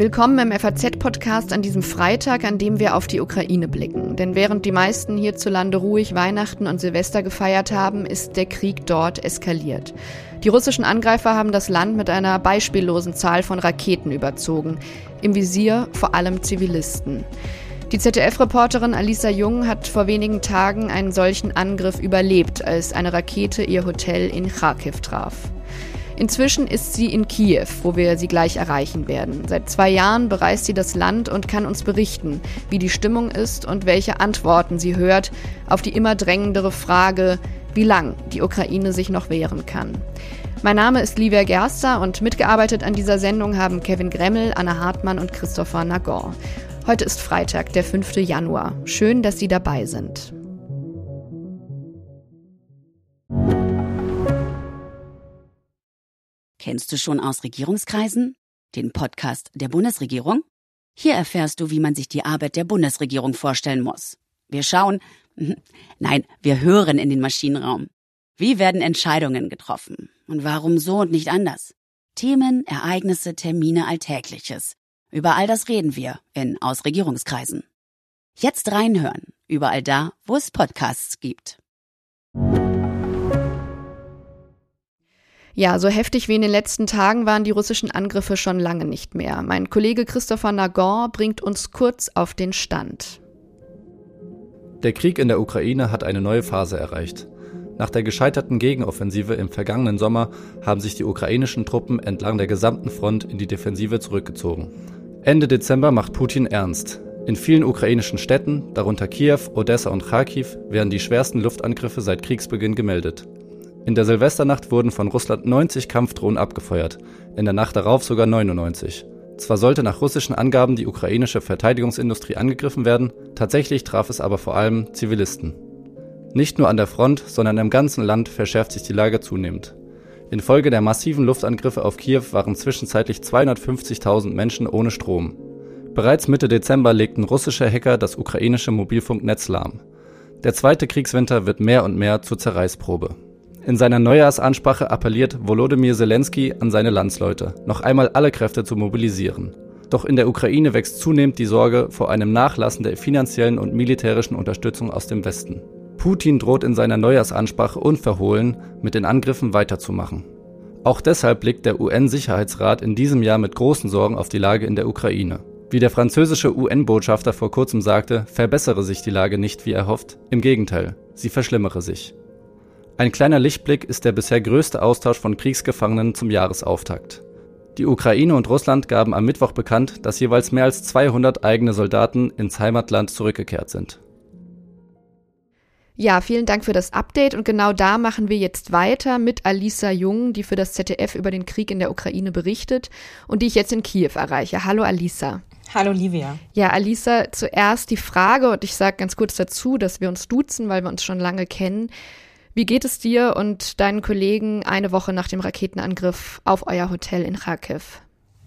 Willkommen im FAZ-Podcast an diesem Freitag, an dem wir auf die Ukraine blicken. Denn während die meisten hierzulande ruhig Weihnachten und Silvester gefeiert haben, ist der Krieg dort eskaliert. Die russischen Angreifer haben das Land mit einer beispiellosen Zahl von Raketen überzogen. Im Visier vor allem Zivilisten. Die ZDF-Reporterin Alisa Jung hat vor wenigen Tagen einen solchen Angriff überlebt, als eine Rakete ihr Hotel in Kharkiv traf. Inzwischen ist sie in Kiew, wo wir sie gleich erreichen werden. Seit zwei Jahren bereist sie das Land und kann uns berichten, wie die Stimmung ist und welche Antworten sie hört auf die immer drängendere Frage, wie lang die Ukraine sich noch wehren kann. Mein Name ist Livia Gerster und mitgearbeitet an dieser Sendung haben Kevin Gremmel, Anna Hartmann und Christopher Nagor. Heute ist Freitag, der 5. Januar. Schön, dass Sie dabei sind. Kennst du schon aus Regierungskreisen? Den Podcast der Bundesregierung? Hier erfährst du, wie man sich die Arbeit der Bundesregierung vorstellen muss. Wir schauen, nein, wir hören in den Maschinenraum. Wie werden Entscheidungen getroffen? Und warum so und nicht anders? Themen, Ereignisse, Termine, Alltägliches. Über all das reden wir in Aus Regierungskreisen. Jetzt reinhören, überall da, wo es Podcasts gibt. Ja, so heftig wie in den letzten Tagen waren die russischen Angriffe schon lange nicht mehr. Mein Kollege Christopher Nagor bringt uns kurz auf den Stand. Der Krieg in der Ukraine hat eine neue Phase erreicht. Nach der gescheiterten Gegenoffensive im vergangenen Sommer haben sich die ukrainischen Truppen entlang der gesamten Front in die Defensive zurückgezogen. Ende Dezember macht Putin ernst. In vielen ukrainischen Städten, darunter Kiew, Odessa und Kharkiv, werden die schwersten Luftangriffe seit Kriegsbeginn gemeldet. In der Silvesternacht wurden von Russland 90 Kampfdrohnen abgefeuert, in der Nacht darauf sogar 99. Zwar sollte nach russischen Angaben die ukrainische Verteidigungsindustrie angegriffen werden, tatsächlich traf es aber vor allem Zivilisten. Nicht nur an der Front, sondern im ganzen Land verschärft sich die Lage zunehmend. Infolge der massiven Luftangriffe auf Kiew waren zwischenzeitlich 250.000 Menschen ohne Strom. Bereits Mitte Dezember legten russische Hacker das ukrainische Mobilfunknetz lahm. Der zweite Kriegswinter wird mehr und mehr zur Zerreißprobe. In seiner Neujahrsansprache appelliert Volodymyr Zelensky an seine Landsleute, noch einmal alle Kräfte zu mobilisieren. Doch in der Ukraine wächst zunehmend die Sorge vor einem Nachlassen der finanziellen und militärischen Unterstützung aus dem Westen. Putin droht in seiner Neujahrsansprache unverhohlen, mit den Angriffen weiterzumachen. Auch deshalb blickt der UN-Sicherheitsrat in diesem Jahr mit großen Sorgen auf die Lage in der Ukraine. Wie der französische UN-Botschafter vor kurzem sagte, verbessere sich die Lage nicht wie erhofft, im Gegenteil, sie verschlimmere sich. Ein kleiner Lichtblick ist der bisher größte Austausch von Kriegsgefangenen zum Jahresauftakt. Die Ukraine und Russland gaben am Mittwoch bekannt, dass jeweils mehr als 200 eigene Soldaten ins Heimatland zurückgekehrt sind. Ja, vielen Dank für das Update und genau da machen wir jetzt weiter mit Alisa Jung, die für das ZDF über den Krieg in der Ukraine berichtet und die ich jetzt in Kiew erreiche. Hallo Alisa. Hallo Livia. Ja, Alisa, zuerst die Frage und ich sage ganz kurz dazu, dass wir uns duzen, weil wir uns schon lange kennen. Wie geht es dir und deinen Kollegen eine Woche nach dem Raketenangriff auf euer Hotel in Kharkiv?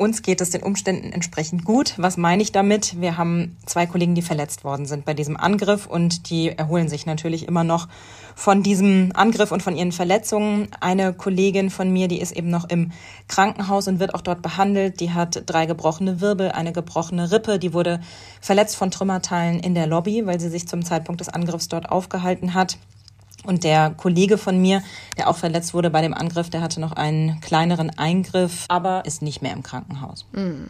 Uns geht es den Umständen entsprechend gut. Was meine ich damit? Wir haben zwei Kollegen, die verletzt worden sind bei diesem Angriff und die erholen sich natürlich immer noch von diesem Angriff und von ihren Verletzungen. Eine Kollegin von mir, die ist eben noch im Krankenhaus und wird auch dort behandelt. Die hat drei gebrochene Wirbel, eine gebrochene Rippe. Die wurde verletzt von Trümmerteilen in der Lobby, weil sie sich zum Zeitpunkt des Angriffs dort aufgehalten hat. Und der Kollege von mir, der auch verletzt wurde bei dem Angriff, der hatte noch einen kleineren Eingriff, aber ist nicht mehr im Krankenhaus. Hm.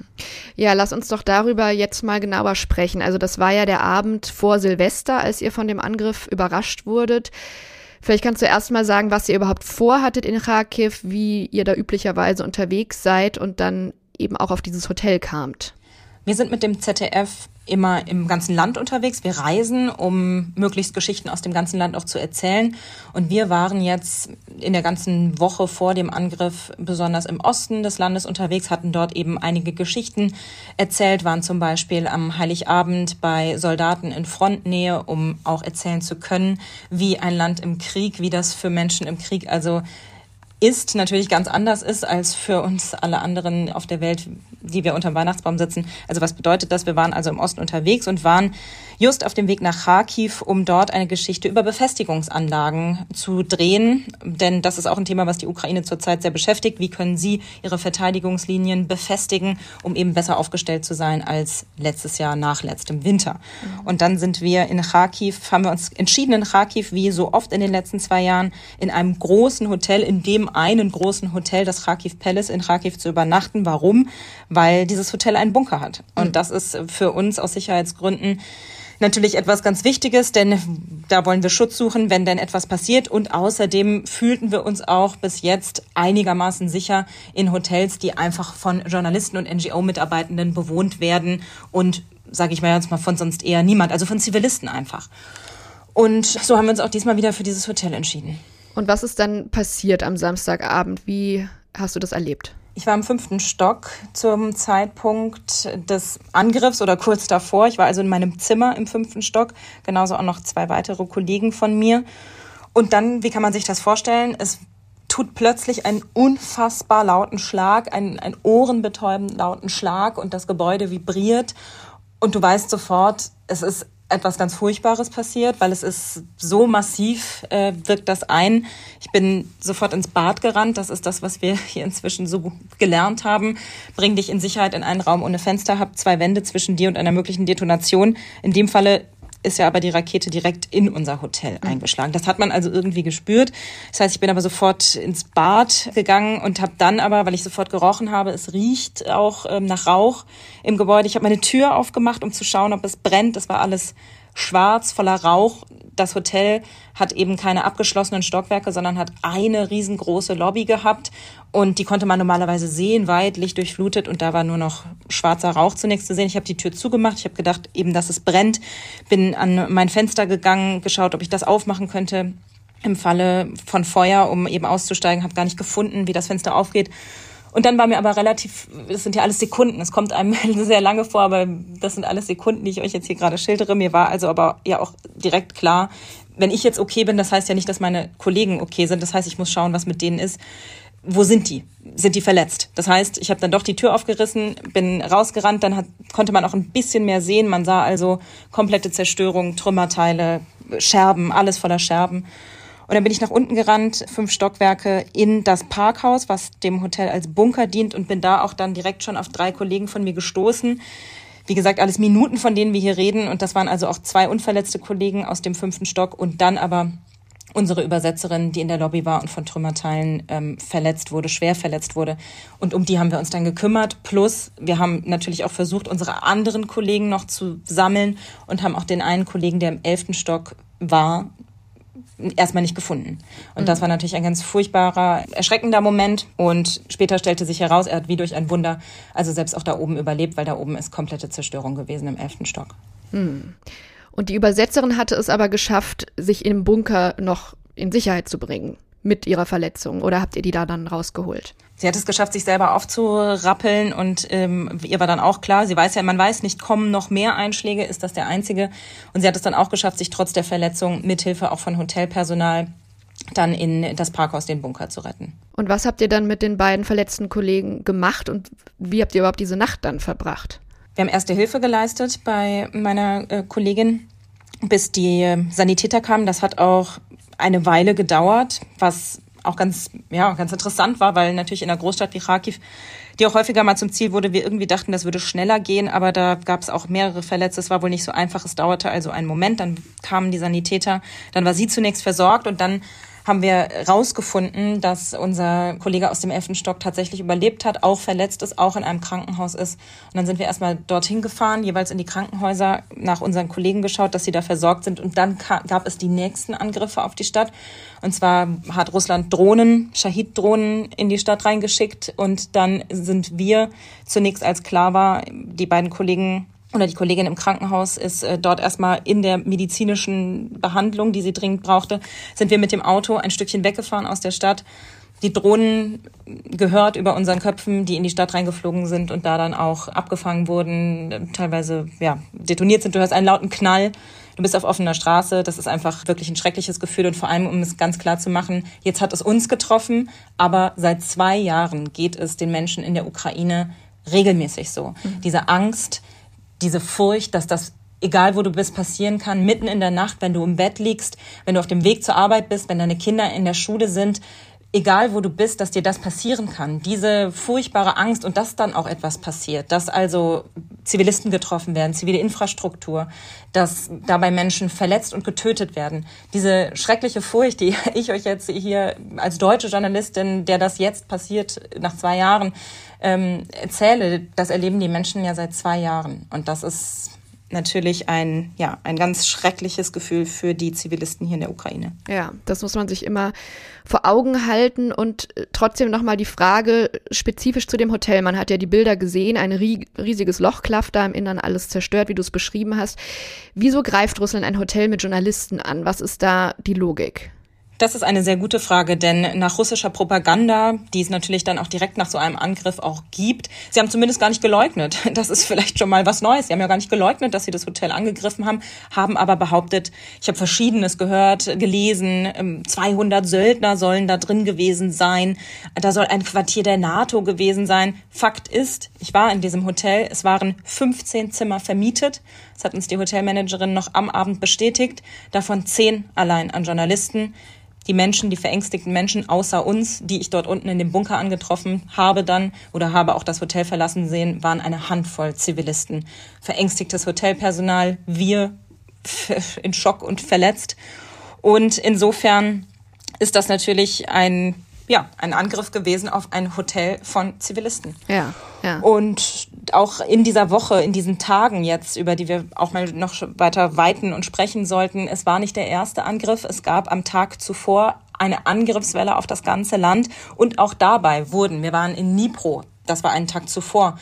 Ja, lass uns doch darüber jetzt mal genauer sprechen. Also das war ja der Abend vor Silvester, als ihr von dem Angriff überrascht wurdet. Vielleicht kannst du erst mal sagen, was ihr überhaupt vorhattet in Kharkiv, wie ihr da üblicherweise unterwegs seid und dann eben auch auf dieses Hotel kamt. Wir sind mit dem ZDF immer im ganzen Land unterwegs. Wir reisen, um möglichst Geschichten aus dem ganzen Land auch zu erzählen. Und wir waren jetzt in der ganzen Woche vor dem Angriff besonders im Osten des Landes unterwegs, hatten dort eben einige Geschichten erzählt, waren zum Beispiel am Heiligabend bei Soldaten in Frontnähe, um auch erzählen zu können, wie ein Land im Krieg, wie das für Menschen im Krieg also ist, natürlich ganz anders ist als für uns alle anderen auf der Welt, die wir unter dem Weihnachtsbaum sitzen. Also was bedeutet das? Wir waren also im Osten unterwegs und waren just auf dem Weg nach Kharkiv, um dort eine Geschichte über Befestigungsanlagen zu drehen. Denn das ist auch ein Thema, was die Ukraine zurzeit sehr beschäftigt. Wie können sie ihre Verteidigungslinien befestigen, um eben besser aufgestellt zu sein als letztes Jahr nach letztem Winter? Mhm. Und dann sind wir in Kharkiv, haben wir uns entschieden in Kharkiv, wie so oft in den letzten zwei Jahren, in einem großen Hotel, in dem einen großen Hotel, das Kharkiv Palace in Kharkiv zu übernachten. Warum? Weil dieses Hotel einen Bunker hat. Und mhm. das ist für uns aus Sicherheitsgründen natürlich etwas ganz Wichtiges, denn da wollen wir Schutz suchen, wenn denn etwas passiert. Und außerdem fühlten wir uns auch bis jetzt einigermaßen sicher in Hotels, die einfach von Journalisten und NGO-Mitarbeitenden bewohnt werden und, sage ich mal jetzt mal, von sonst eher niemand, also von Zivilisten einfach. Und so haben wir uns auch diesmal wieder für dieses Hotel entschieden. Und was ist dann passiert am Samstagabend? Wie hast du das erlebt? Ich war im fünften Stock zum Zeitpunkt des Angriffs oder kurz davor. Ich war also in meinem Zimmer im fünften Stock, genauso auch noch zwei weitere Kollegen von mir. Und dann, wie kann man sich das vorstellen? Es tut plötzlich einen unfassbar lauten Schlag, einen, einen ohrenbetäubend lauten Schlag und das Gebäude vibriert. Und du weißt sofort, es ist etwas ganz Furchtbares passiert, weil es ist so massiv, äh, wirkt das ein. Ich bin sofort ins Bad gerannt. Das ist das, was wir hier inzwischen so gelernt haben. Bring dich in Sicherheit in einen Raum ohne Fenster, hab zwei Wände zwischen dir und einer möglichen Detonation. In dem Falle ist ja aber die Rakete direkt in unser Hotel mhm. eingeschlagen. Das hat man also irgendwie gespürt. Das heißt, ich bin aber sofort ins Bad gegangen und habe dann aber, weil ich sofort gerochen habe, es riecht auch ähm, nach Rauch im Gebäude. Ich habe meine Tür aufgemacht, um zu schauen, ob es brennt. Das war alles schwarz, voller Rauch. Das Hotel hat eben keine abgeschlossenen Stockwerke, sondern hat eine riesengroße Lobby gehabt und die konnte man normalerweise sehen, weit lichtdurchflutet und da war nur noch schwarzer Rauch zunächst zu sehen. Ich habe die Tür zugemacht, ich habe gedacht eben, dass es brennt, bin an mein Fenster gegangen, geschaut, ob ich das aufmachen könnte. Im Falle von Feuer, um eben auszusteigen, habe gar nicht gefunden, wie das Fenster aufgeht und dann war mir aber relativ, das sind ja alles Sekunden, es kommt einem sehr lange vor, aber das sind alles Sekunden, die ich euch jetzt hier gerade schildere. Mir war also aber ja auch direkt klar, wenn ich jetzt okay bin, das heißt ja nicht, dass meine Kollegen okay sind. Das heißt, ich muss schauen, was mit denen ist. Wo sind die? Sind die verletzt? Das heißt, ich habe dann doch die Tür aufgerissen, bin rausgerannt, dann hat, konnte man auch ein bisschen mehr sehen. Man sah also komplette Zerstörung, Trümmerteile, Scherben, alles voller Scherben. Und dann bin ich nach unten gerannt, fünf Stockwerke in das Parkhaus, was dem Hotel als Bunker dient und bin da auch dann direkt schon auf drei Kollegen von mir gestoßen. Wie gesagt, alles Minuten, von denen wir hier reden. Und das waren also auch zwei unverletzte Kollegen aus dem fünften Stock und dann aber unsere Übersetzerin, die in der Lobby war und von Trümmerteilen ähm, verletzt wurde, schwer verletzt wurde. Und um die haben wir uns dann gekümmert. Plus, wir haben natürlich auch versucht, unsere anderen Kollegen noch zu sammeln und haben auch den einen Kollegen, der im elften Stock war, erstmal nicht gefunden. Und mhm. das war natürlich ein ganz furchtbarer, erschreckender Moment. Und später stellte sich heraus, er hat wie durch ein Wunder, also selbst auch da oben überlebt, weil da oben ist komplette Zerstörung gewesen im elften Stock. Mhm. Und die Übersetzerin hatte es aber geschafft, sich im Bunker noch in Sicherheit zu bringen mit ihrer Verletzung. Oder habt ihr die da dann rausgeholt? Sie hat es geschafft, sich selber aufzurappeln und ähm, ihr war dann auch klar, sie weiß ja, man weiß nicht, kommen noch mehr Einschläge, ist das der einzige? Und sie hat es dann auch geschafft, sich trotz der Verletzung mithilfe auch von Hotelpersonal dann in das Parkhaus, den Bunker zu retten. Und was habt ihr dann mit den beiden verletzten Kollegen gemacht und wie habt ihr überhaupt diese Nacht dann verbracht? Wir haben erste Hilfe geleistet bei meiner äh, Kollegin, bis die äh, Sanitäter kamen. Das hat auch eine Weile gedauert, was auch ganz, ja, ganz interessant war, weil natürlich in einer Großstadt wie Kharkiv, die auch häufiger mal zum Ziel wurde, wir irgendwie dachten, das würde schneller gehen, aber da gab es auch mehrere Verletzte. Es war wohl nicht so einfach. Es dauerte also einen Moment. Dann kamen die Sanitäter. Dann war sie zunächst versorgt und dann haben wir rausgefunden, dass unser Kollege aus dem elften Stock tatsächlich überlebt hat, auch verletzt ist, auch in einem Krankenhaus ist. Und dann sind wir erstmal dorthin gefahren, jeweils in die Krankenhäuser, nach unseren Kollegen geschaut, dass sie da versorgt sind. Und dann gab es die nächsten Angriffe auf die Stadt. Und zwar hat Russland Drohnen, Shahid-Drohnen in die Stadt reingeschickt. Und dann sind wir zunächst, als klar war, die beiden Kollegen oder die Kollegin im Krankenhaus ist äh, dort erstmal in der medizinischen Behandlung, die sie dringend brauchte, sind wir mit dem Auto ein Stückchen weggefahren aus der Stadt. Die Drohnen gehört über unseren Köpfen, die in die Stadt reingeflogen sind und da dann auch abgefangen wurden, teilweise ja detoniert sind. Du hörst einen lauten Knall, Du bist auf offener Straße, das ist einfach wirklich ein schreckliches Gefühl und vor allem, um es ganz klar zu machen, jetzt hat es uns getroffen, aber seit zwei Jahren geht es den Menschen in der Ukraine regelmäßig so. Mhm. Diese Angst, diese Furcht, dass das egal wo du bist, passieren kann, mitten in der Nacht, wenn du im Bett liegst, wenn du auf dem Weg zur Arbeit bist, wenn deine Kinder in der Schule sind, egal wo du bist, dass dir das passieren kann. Diese furchtbare Angst und dass dann auch etwas passiert, dass also Zivilisten getroffen werden, zivile Infrastruktur, dass dabei Menschen verletzt und getötet werden. Diese schreckliche Furcht, die ich euch jetzt hier als deutsche Journalistin, der das jetzt passiert nach zwei Jahren, ähm, erzähle, das erleben die Menschen ja seit zwei Jahren. Und das ist natürlich ein, ja, ein ganz schreckliches Gefühl für die Zivilisten hier in der Ukraine. Ja, das muss man sich immer vor Augen halten und äh, trotzdem nochmal die Frage spezifisch zu dem Hotel. Man hat ja die Bilder gesehen, ein riesiges Loch da im Innern, alles zerstört, wie du es beschrieben hast. Wieso greift Russland ein Hotel mit Journalisten an? Was ist da die Logik? Das ist eine sehr gute Frage, denn nach russischer Propaganda, die es natürlich dann auch direkt nach so einem Angriff auch gibt, sie haben zumindest gar nicht geleugnet. Das ist vielleicht schon mal was Neues. Sie haben ja gar nicht geleugnet, dass sie das Hotel angegriffen haben, haben aber behauptet, ich habe Verschiedenes gehört, gelesen, 200 ähm, Söldner sollen da drin gewesen sein, da soll ein Quartier der NATO gewesen sein. Fakt ist, ich war in diesem Hotel, es waren 15 Zimmer vermietet. Das hat uns die Hotelmanagerin noch am Abend bestätigt, davon 10 allein an Journalisten die Menschen, die verängstigten Menschen außer uns, die ich dort unten in dem Bunker angetroffen habe dann oder habe auch das Hotel verlassen sehen, waren eine Handvoll Zivilisten. Verängstigtes Hotelpersonal, wir in Schock und verletzt. Und insofern ist das natürlich ein ja, ein Angriff gewesen auf ein Hotel von Zivilisten. Ja, ja. Und auch in dieser Woche, in diesen Tagen jetzt, über die wir auch mal noch weiter weiten und sprechen sollten, es war nicht der erste Angriff. Es gab am Tag zuvor eine Angriffswelle auf das ganze Land und auch dabei wurden, wir waren in Dnipro, das war einen Tag zuvor,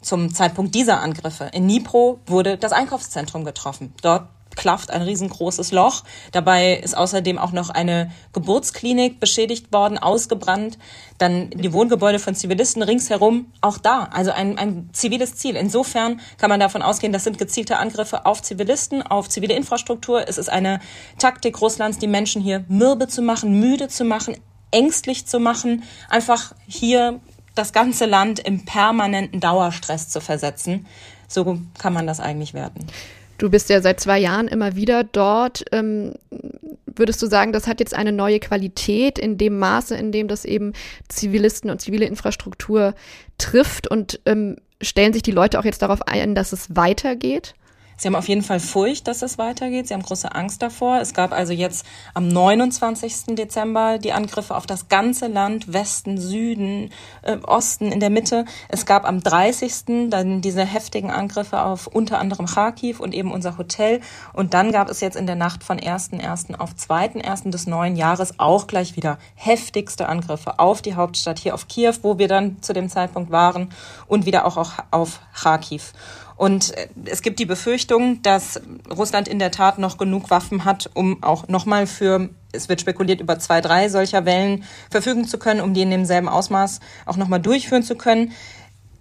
zum Zeitpunkt dieser Angriffe. In Dnipro wurde das Einkaufszentrum getroffen. Dort klafft ein riesengroßes Loch. Dabei ist außerdem auch noch eine Geburtsklinik beschädigt worden, ausgebrannt. Dann die Wohngebäude von Zivilisten ringsherum, auch da. Also ein, ein ziviles Ziel. Insofern kann man davon ausgehen, das sind gezielte Angriffe auf Zivilisten, auf zivile Infrastruktur. Es ist eine Taktik Russlands, die Menschen hier mürbe zu machen, müde zu machen, ängstlich zu machen, einfach hier das ganze Land im permanenten Dauerstress zu versetzen. So kann man das eigentlich werten. Du bist ja seit zwei Jahren immer wieder dort. Ähm, würdest du sagen, das hat jetzt eine neue Qualität in dem Maße, in dem das eben Zivilisten und zivile Infrastruktur trifft? Und ähm, stellen sich die Leute auch jetzt darauf ein, dass es weitergeht? Sie haben auf jeden Fall Furcht, dass es weitergeht. Sie haben große Angst davor. Es gab also jetzt am 29. Dezember die Angriffe auf das ganze Land, Westen, Süden, äh, Osten, in der Mitte. Es gab am 30. dann diese heftigen Angriffe auf unter anderem Kharkiv und eben unser Hotel. Und dann gab es jetzt in der Nacht von 1.1. auf 2.1. des neuen Jahres auch gleich wieder heftigste Angriffe auf die Hauptstadt hier auf Kiew, wo wir dann zu dem Zeitpunkt waren und wieder auch auf Kharkiv. Und äh, es gibt die Befürchtung, dass Russland in der Tat noch genug Waffen hat, um auch nochmal für, es wird spekuliert, über zwei, drei solcher Wellen verfügen zu können, um die in demselben Ausmaß auch nochmal durchführen zu können.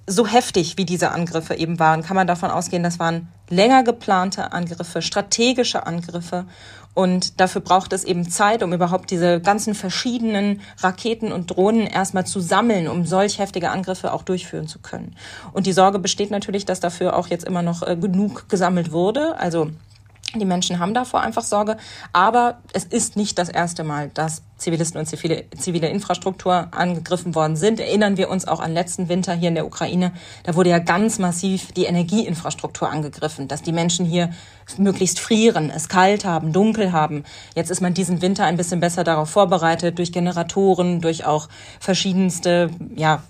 So heftig wie diese Angriffe eben waren, kann man davon ausgehen, das waren länger geplante Angriffe, strategische Angriffe. Und dafür braucht es eben Zeit, um überhaupt diese ganzen verschiedenen Raketen und Drohnen erstmal zu sammeln, um solch heftige Angriffe auch durchführen zu können. Und die Sorge besteht natürlich, dass dafür auch jetzt immer noch äh, genug gesammelt wurde. Also die Menschen haben davor einfach Sorge. Aber es ist nicht das erste Mal, dass Zivilisten und zivile, zivile Infrastruktur angegriffen worden sind. Erinnern wir uns auch an letzten Winter hier in der Ukraine. Da wurde ja ganz massiv die Energieinfrastruktur angegriffen, dass die Menschen hier möglichst frieren, es kalt haben, dunkel haben. Jetzt ist man diesen Winter ein bisschen besser darauf vorbereitet durch Generatoren, durch auch verschiedenste, ja,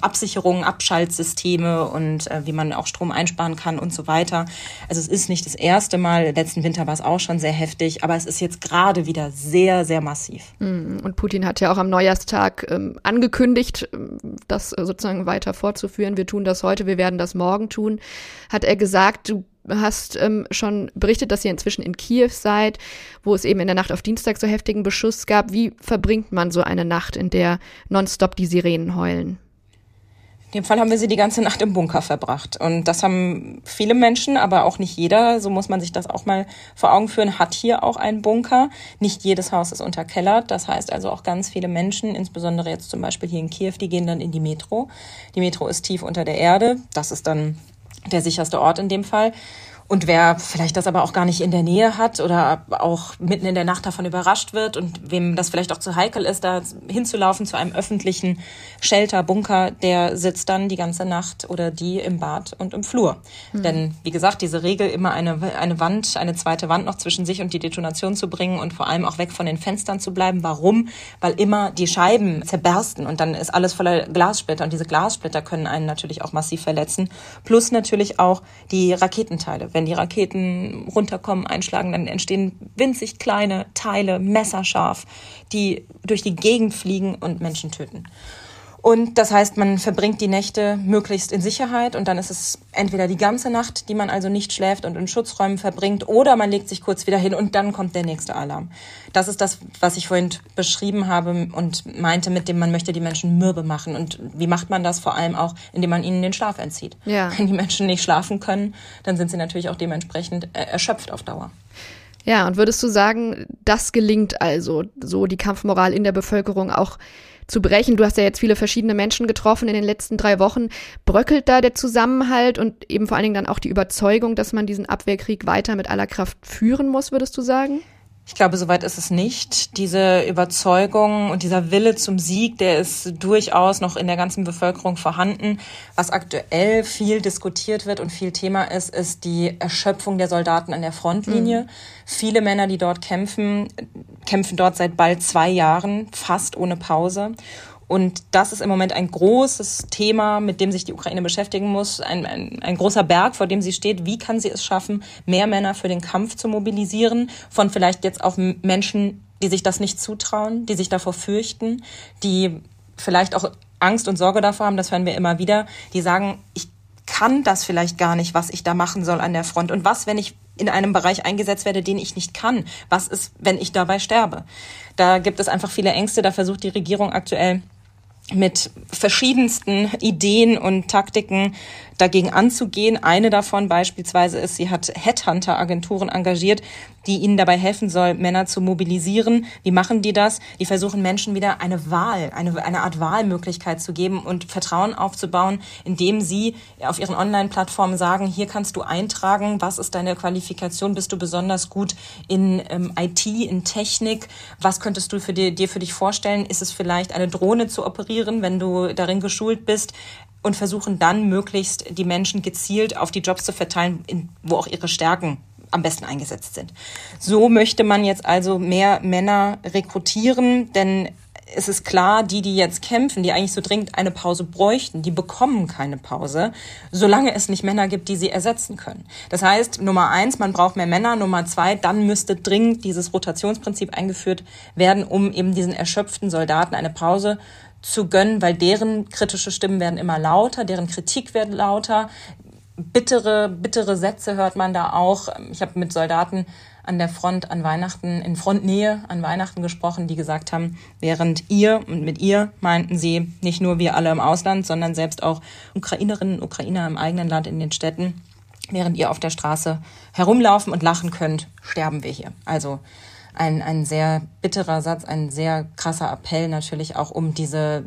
Absicherungen, Abschaltsysteme und äh, wie man auch Strom einsparen kann und so weiter. Also es ist nicht das erste Mal, letzten Winter war es auch schon sehr heftig, aber es ist jetzt gerade wieder sehr, sehr massiv. Mm, und Putin hat ja auch am Neujahrstag ähm, angekündigt, ähm, das sozusagen weiter fortzuführen. Wir tun das heute, wir werden das morgen tun. Hat er gesagt, du hast ähm, schon berichtet, dass ihr inzwischen in Kiew seid, wo es eben in der Nacht auf Dienstag so heftigen Beschuss gab. Wie verbringt man so eine Nacht, in der nonstop die Sirenen heulen? In dem Fall haben wir sie die ganze Nacht im Bunker verbracht. Und das haben viele Menschen, aber auch nicht jeder, so muss man sich das auch mal vor Augen führen, hat hier auch einen Bunker. Nicht jedes Haus ist unterkellert. Das heißt also auch ganz viele Menschen, insbesondere jetzt zum Beispiel hier in Kiew, die gehen dann in die Metro. Die Metro ist tief unter der Erde. Das ist dann der sicherste Ort in dem Fall. Und wer vielleicht das aber auch gar nicht in der Nähe hat oder auch mitten in der Nacht davon überrascht wird und wem das vielleicht auch zu heikel ist, da hinzulaufen zu einem öffentlichen Shelter, Bunker, der sitzt dann die ganze Nacht oder die im Bad und im Flur. Mhm. Denn wie gesagt, diese Regel, immer eine, eine Wand, eine zweite Wand noch zwischen sich und die Detonation zu bringen und vor allem auch weg von den Fenstern zu bleiben. Warum? Weil immer die Scheiben zerbersten und dann ist alles voller Glassplitter und diese Glassplitter können einen natürlich auch massiv verletzen. Plus natürlich auch die Raketenteile wenn die Raketen runterkommen, einschlagen, dann entstehen winzig kleine Teile, messerscharf, die durch die Gegend fliegen und Menschen töten. Und das heißt, man verbringt die Nächte möglichst in Sicherheit und dann ist es entweder die ganze Nacht, die man also nicht schläft und in Schutzräumen verbringt, oder man legt sich kurz wieder hin und dann kommt der nächste Alarm. Das ist das, was ich vorhin beschrieben habe und meinte, mit dem man möchte die Menschen mürbe machen. Und wie macht man das? Vor allem auch, indem man ihnen den Schlaf entzieht. Ja. Wenn die Menschen nicht schlafen können, dann sind sie natürlich auch dementsprechend äh, erschöpft auf Dauer. Ja, und würdest du sagen, das gelingt also, so die Kampfmoral in der Bevölkerung auch zu brechen. Du hast ja jetzt viele verschiedene Menschen getroffen in den letzten drei Wochen. Bröckelt da der Zusammenhalt und eben vor allen Dingen dann auch die Überzeugung, dass man diesen Abwehrkrieg weiter mit aller Kraft führen muss, würdest du sagen? Ich glaube, soweit ist es nicht. Diese Überzeugung und dieser Wille zum Sieg, der ist durchaus noch in der ganzen Bevölkerung vorhanden. Was aktuell viel diskutiert wird und viel Thema ist, ist die Erschöpfung der Soldaten an der Frontlinie. Mhm. Viele Männer, die dort kämpfen, kämpfen dort seit bald zwei Jahren, fast ohne Pause. Und das ist im Moment ein großes Thema, mit dem sich die Ukraine beschäftigen muss. Ein, ein, ein, großer Berg, vor dem sie steht. Wie kann sie es schaffen, mehr Männer für den Kampf zu mobilisieren? Von vielleicht jetzt auch Menschen, die sich das nicht zutrauen, die sich davor fürchten, die vielleicht auch Angst und Sorge davor haben, das hören wir immer wieder, die sagen, ich kann das vielleicht gar nicht, was ich da machen soll an der Front. Und was, wenn ich in einem Bereich eingesetzt werde, den ich nicht kann? Was ist, wenn ich dabei sterbe? Da gibt es einfach viele Ängste. Da versucht die Regierung aktuell mit verschiedensten Ideen und Taktiken dagegen anzugehen. Eine davon beispielsweise ist, sie hat Headhunter-Agenturen engagiert, die ihnen dabei helfen soll, Männer zu mobilisieren. Wie machen die das? Die versuchen Menschen wieder eine Wahl, eine, eine Art Wahlmöglichkeit zu geben und Vertrauen aufzubauen, indem sie auf ihren Online-Plattformen sagen, hier kannst du eintragen, was ist deine Qualifikation, bist du besonders gut in ähm, IT, in Technik, was könntest du für dir, dir für dich vorstellen? Ist es vielleicht eine Drohne zu operieren, wenn du darin geschult bist? und versuchen dann möglichst die Menschen gezielt auf die Jobs zu verteilen, wo auch ihre Stärken am besten eingesetzt sind. So möchte man jetzt also mehr Männer rekrutieren, denn es ist klar, die, die jetzt kämpfen, die eigentlich so dringend eine Pause bräuchten, die bekommen keine Pause, solange es nicht Männer gibt, die sie ersetzen können. Das heißt, Nummer eins, man braucht mehr Männer. Nummer zwei, dann müsste dringend dieses Rotationsprinzip eingeführt werden, um eben diesen erschöpften Soldaten eine Pause zu gönnen, weil deren kritische Stimmen werden immer lauter, deren Kritik wird lauter. Bittere, bittere Sätze hört man da auch. Ich habe mit Soldaten an der Front an Weihnachten, in Frontnähe an Weihnachten gesprochen, die gesagt haben, während ihr, und mit ihr meinten sie nicht nur wir alle im Ausland, sondern selbst auch Ukrainerinnen und Ukrainer im eigenen Land in den Städten, während ihr auf der Straße herumlaufen und lachen könnt, sterben wir hier. Also ein, ein sehr bitterer Satz, ein sehr krasser Appell natürlich auch um diese,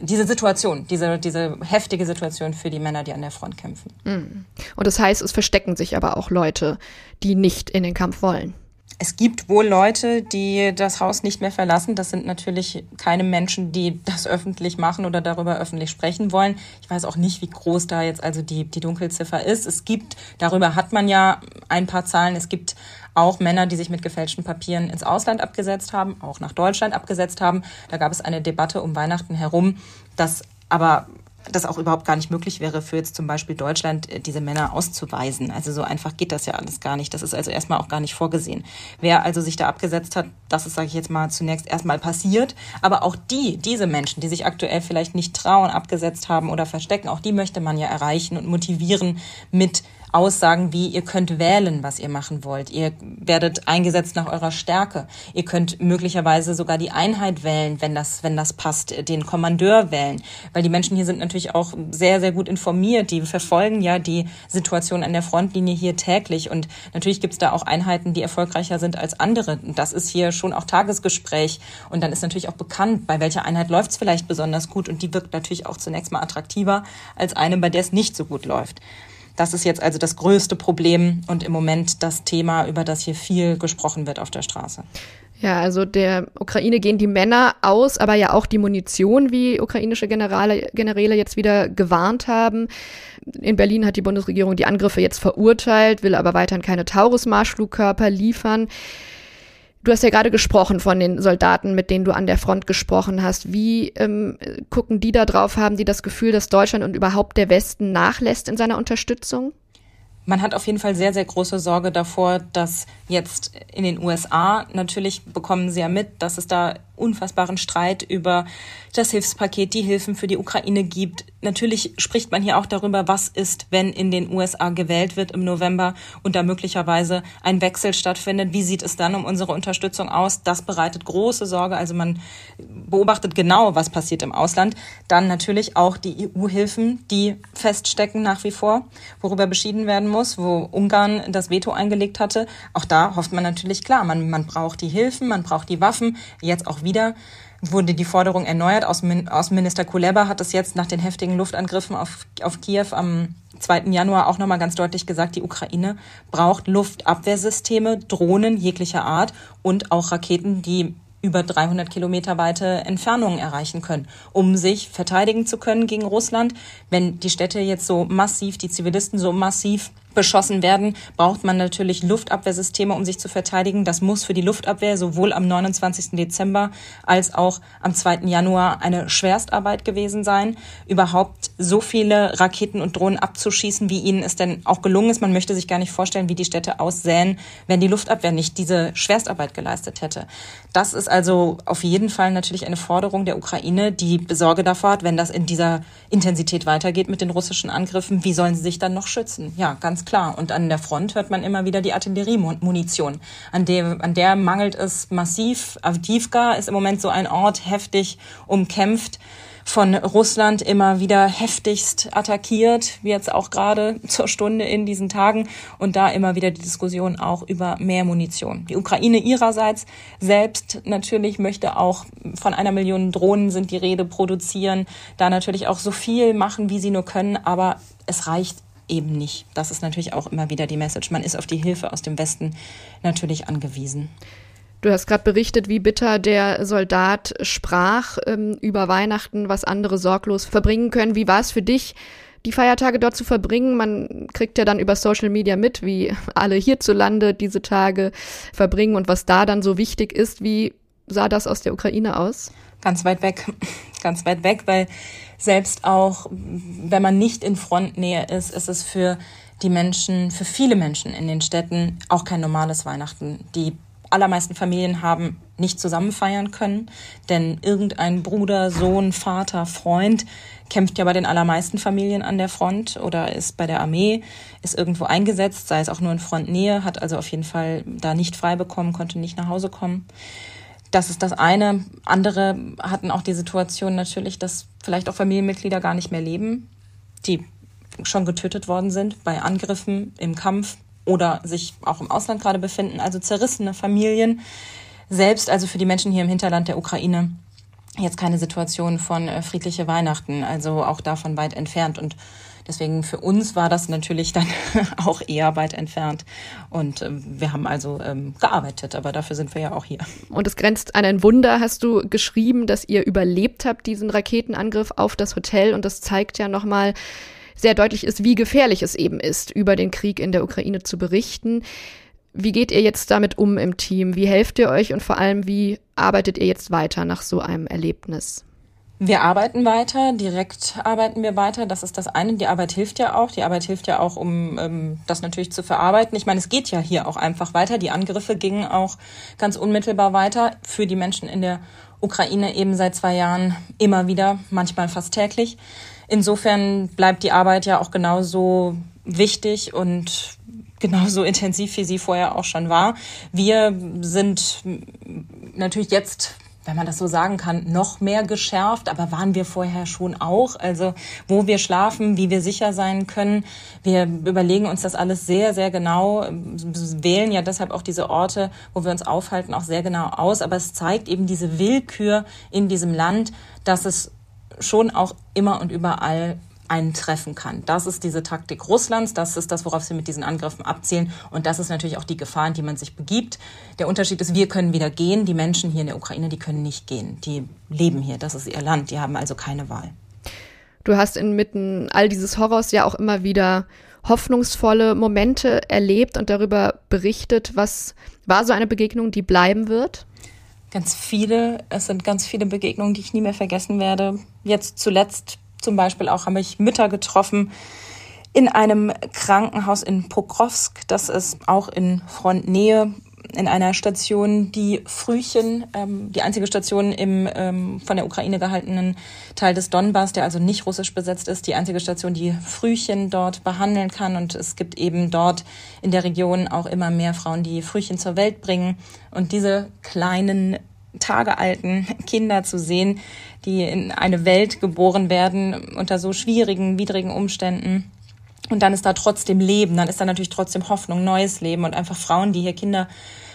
diese Situation, diese, diese heftige Situation für die Männer, die an der Front kämpfen. Mhm. Und das heißt, es verstecken sich aber auch Leute, die nicht in den Kampf wollen. Es gibt wohl Leute, die das Haus nicht mehr verlassen. Das sind natürlich keine Menschen, die das öffentlich machen oder darüber öffentlich sprechen wollen. Ich weiß auch nicht, wie groß da jetzt also die, die Dunkelziffer ist. Es gibt, darüber hat man ja ein paar Zahlen. Es gibt auch Männer, die sich mit gefälschten Papieren ins Ausland abgesetzt haben, auch nach Deutschland abgesetzt haben. Da gab es eine Debatte um Weihnachten herum, dass aber das auch überhaupt gar nicht möglich wäre, für jetzt zum Beispiel Deutschland äh, diese Männer auszuweisen. Also so einfach geht das ja alles gar nicht. Das ist also erstmal auch gar nicht vorgesehen. Wer also sich da abgesetzt hat, das ist, sage ich jetzt mal, zunächst erstmal passiert. Aber auch die, diese Menschen, die sich aktuell vielleicht nicht trauen, abgesetzt haben oder verstecken, auch die möchte man ja erreichen und motivieren mit Aussagen wie, ihr könnt wählen, was ihr machen wollt. Ihr werdet eingesetzt nach eurer Stärke. Ihr könnt möglicherweise sogar die Einheit wählen, wenn das, wenn das passt, den Kommandeur wählen. Weil die Menschen hier sind natürlich auch sehr, sehr gut informiert. Die verfolgen ja die Situation an der Frontlinie hier täglich. Und natürlich gibt es da auch Einheiten, die erfolgreicher sind als andere. Und das ist hier schon auch Tagesgespräch. Und dann ist natürlich auch bekannt, bei welcher Einheit läuft es vielleicht besonders gut. Und die wirkt natürlich auch zunächst mal attraktiver als eine, bei der es nicht so gut läuft. Das ist jetzt also das größte Problem und im Moment das Thema, über das hier viel gesprochen wird auf der Straße. Ja, also der Ukraine gehen die Männer aus, aber ja auch die Munition, wie ukrainische Generale, Generäle jetzt wieder gewarnt haben. In Berlin hat die Bundesregierung die Angriffe jetzt verurteilt, will aber weiterhin keine Taurus-Marschflugkörper liefern. Du hast ja gerade gesprochen von den Soldaten, mit denen du an der Front gesprochen hast. Wie ähm, gucken die da drauf? Haben die das Gefühl, dass Deutschland und überhaupt der Westen nachlässt in seiner Unterstützung? Man hat auf jeden Fall sehr, sehr große Sorge davor, dass jetzt in den USA natürlich bekommen sie ja mit, dass es da unfassbaren Streit über das Hilfspaket, die Hilfen für die Ukraine gibt. Natürlich spricht man hier auch darüber, was ist, wenn in den USA gewählt wird im November und da möglicherweise ein Wechsel stattfindet. Wie sieht es dann um unsere Unterstützung aus? Das bereitet große Sorge. Also man beobachtet genau, was passiert im Ausland. Dann natürlich auch die EU-Hilfen, die feststecken nach wie vor, worüber beschieden werden muss, wo Ungarn das Veto eingelegt hatte. Auch da hofft man natürlich klar, man, man braucht die Hilfen, man braucht die Waffen, jetzt auch wieder wurde die Forderung erneuert. Außenminister Kuleba hat es jetzt nach den heftigen Luftangriffen auf, auf Kiew am 2. Januar auch nochmal ganz deutlich gesagt, die Ukraine braucht Luftabwehrsysteme, Drohnen jeglicher Art und auch Raketen, die über 300 Kilometer weite Entfernungen erreichen können, um sich verteidigen zu können gegen Russland. Wenn die Städte jetzt so massiv, die Zivilisten so massiv beschossen werden, braucht man natürlich Luftabwehrsysteme, um sich zu verteidigen. Das muss für die Luftabwehr sowohl am 29. Dezember als auch am 2. Januar eine Schwerstarbeit gewesen sein, überhaupt so viele Raketen und Drohnen abzuschießen, wie ihnen es denn auch gelungen ist. Man möchte sich gar nicht vorstellen, wie die Städte aussähen, wenn die Luftabwehr nicht diese Schwerstarbeit geleistet hätte. Das ist also auf jeden Fall natürlich eine Forderung der Ukraine, die Sorge davor hat, wenn das in dieser Intensität weitergeht mit den russischen Angriffen, wie sollen sie sich dann noch schützen? Ja, ganz klar. Und an der Front hört man immer wieder die Artilleriemunition. An der, an der mangelt es massiv. Avdivka ist im Moment so ein Ort heftig umkämpft von Russland immer wieder heftigst attackiert, wie jetzt auch gerade zur Stunde in diesen Tagen und da immer wieder die Diskussion auch über mehr Munition. Die Ukraine ihrerseits selbst natürlich möchte auch von einer Million Drohnen sind die Rede produzieren, da natürlich auch so viel machen, wie sie nur können, aber es reicht eben nicht. Das ist natürlich auch immer wieder die Message. Man ist auf die Hilfe aus dem Westen natürlich angewiesen. Du hast gerade berichtet, wie bitter der Soldat sprach ähm, über Weihnachten, was andere sorglos verbringen können. Wie war es für dich, die Feiertage dort zu verbringen? Man kriegt ja dann über Social Media mit, wie alle hierzulande diese Tage verbringen und was da dann so wichtig ist. Wie sah das aus der Ukraine aus? Ganz weit weg, ganz weit weg, weil selbst auch, wenn man nicht in Frontnähe ist, ist es für die Menschen, für viele Menschen in den Städten auch kein normales Weihnachten. Die allermeisten Familien haben nicht zusammen feiern können, denn irgendein Bruder, Sohn, Vater, Freund kämpft ja bei den allermeisten Familien an der Front oder ist bei der Armee, ist irgendwo eingesetzt, sei es auch nur in Frontnähe, hat also auf jeden Fall da nicht frei bekommen, konnte nicht nach Hause kommen. Das ist das eine. Andere hatten auch die Situation natürlich, dass vielleicht auch Familienmitglieder gar nicht mehr leben, die schon getötet worden sind bei Angriffen im Kampf oder sich auch im Ausland gerade befinden. Also zerrissene Familien. Selbst also für die Menschen hier im Hinterland der Ukraine jetzt keine Situation von äh, friedliche Weihnachten, also auch davon weit entfernt. Und Deswegen für uns war das natürlich dann auch eher weit entfernt. Und ähm, wir haben also ähm, gearbeitet, aber dafür sind wir ja auch hier. Und es grenzt an ein Wunder, hast du geschrieben, dass ihr überlebt habt, diesen Raketenangriff auf das Hotel. Und das zeigt ja nochmal, sehr deutlich ist, wie gefährlich es eben ist, über den Krieg in der Ukraine zu berichten. Wie geht ihr jetzt damit um im Team? Wie helft ihr euch und vor allem, wie arbeitet ihr jetzt weiter nach so einem Erlebnis? Wir arbeiten weiter, direkt arbeiten wir weiter. Das ist das eine. Die Arbeit hilft ja auch. Die Arbeit hilft ja auch, um ähm, das natürlich zu verarbeiten. Ich meine, es geht ja hier auch einfach weiter. Die Angriffe gingen auch ganz unmittelbar weiter für die Menschen in der Ukraine eben seit zwei Jahren immer wieder, manchmal fast täglich. Insofern bleibt die Arbeit ja auch genauso wichtig und genauso intensiv, wie sie vorher auch schon war. Wir sind natürlich jetzt wenn man das so sagen kann, noch mehr geschärft, aber waren wir vorher schon auch. Also wo wir schlafen, wie wir sicher sein können. Wir überlegen uns das alles sehr, sehr genau, wählen ja deshalb auch diese Orte, wo wir uns aufhalten, auch sehr genau aus. Aber es zeigt eben diese Willkür in diesem Land, dass es schon auch immer und überall eintreffen kann. Das ist diese Taktik Russlands, das ist das, worauf sie mit diesen Angriffen abzielen und das ist natürlich auch die Gefahr, in die man sich begibt. Der Unterschied ist, wir können wieder gehen, die Menschen hier in der Ukraine, die können nicht gehen. Die leben hier, das ist ihr Land, die haben also keine Wahl. Du hast inmitten all dieses Horrors ja auch immer wieder hoffnungsvolle Momente erlebt und darüber berichtet. Was war so eine Begegnung, die bleiben wird? Ganz viele. Es sind ganz viele Begegnungen, die ich nie mehr vergessen werde. Jetzt zuletzt zum Beispiel auch habe ich Mütter getroffen in einem Krankenhaus in Pokrovsk. Das ist auch in Frontnähe in einer Station, die Frühchen, ähm, die einzige Station im ähm, von der Ukraine gehaltenen Teil des Donbass, der also nicht russisch besetzt ist, die einzige Station, die Frühchen dort behandeln kann. Und es gibt eben dort in der Region auch immer mehr Frauen, die Frühchen zur Welt bringen. Und diese kleinen tagealten Kinder zu sehen, die in eine Welt geboren werden unter so schwierigen, widrigen Umständen. Und dann ist da trotzdem Leben, dann ist da natürlich trotzdem Hoffnung, neues Leben und einfach Frauen, die hier Kinder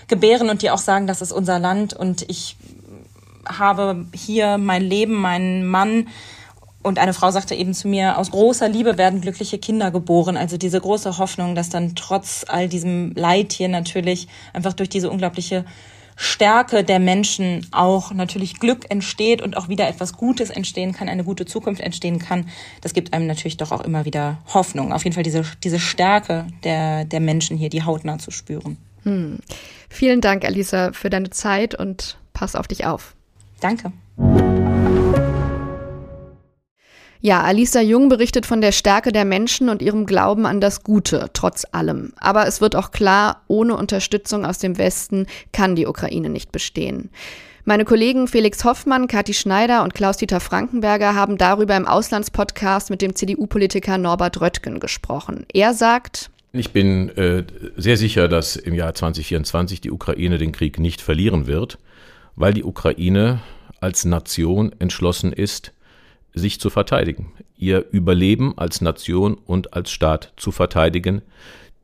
gebären und die auch sagen, das ist unser Land und ich habe hier mein Leben, meinen Mann. Und eine Frau sagte eben zu mir, aus großer Liebe werden glückliche Kinder geboren. Also diese große Hoffnung, dass dann trotz all diesem Leid hier natürlich einfach durch diese unglaubliche Stärke der Menschen auch natürlich Glück entsteht und auch wieder etwas Gutes entstehen kann, eine gute Zukunft entstehen kann, das gibt einem natürlich doch auch immer wieder Hoffnung. Auf jeden Fall diese, diese Stärke der, der Menschen hier, die hautnah zu spüren. Hm. Vielen Dank, Alisa, für deine Zeit und pass auf dich auf. Danke. Ja, Alisa Jung berichtet von der Stärke der Menschen und ihrem Glauben an das Gute, trotz allem. Aber es wird auch klar, ohne Unterstützung aus dem Westen kann die Ukraine nicht bestehen. Meine Kollegen Felix Hoffmann, Kathi Schneider und Klaus-Dieter Frankenberger haben darüber im Auslandspodcast mit dem CDU-Politiker Norbert Röttgen gesprochen. Er sagt, ich bin äh, sehr sicher, dass im Jahr 2024 die Ukraine den Krieg nicht verlieren wird, weil die Ukraine als Nation entschlossen ist, sich zu verteidigen, ihr Überleben als Nation und als Staat zu verteidigen.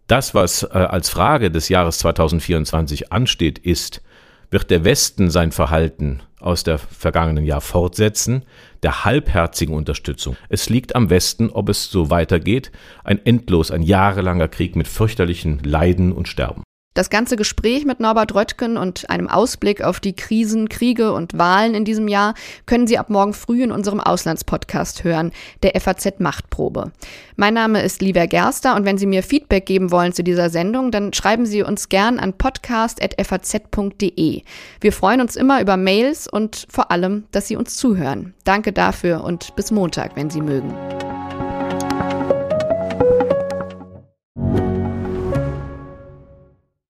Das, was äh, als Frage des Jahres 2024 ansteht, ist, wird der Westen sein Verhalten aus der vergangenen Jahr fortsetzen, der halbherzigen Unterstützung. Es liegt am Westen, ob es so weitergeht, ein endlos, ein jahrelanger Krieg mit fürchterlichen Leiden und Sterben. Das ganze Gespräch mit Norbert Röttgen und einem Ausblick auf die Krisen, Kriege und Wahlen in diesem Jahr können Sie ab morgen früh in unserem Auslandspodcast hören, der FAZ Machtprobe. Mein Name ist Lieber Gerster und wenn Sie mir Feedback geben wollen zu dieser Sendung, dann schreiben Sie uns gern an podcast.faz.de. Wir freuen uns immer über Mails und vor allem, dass Sie uns zuhören. Danke dafür und bis Montag, wenn Sie mögen.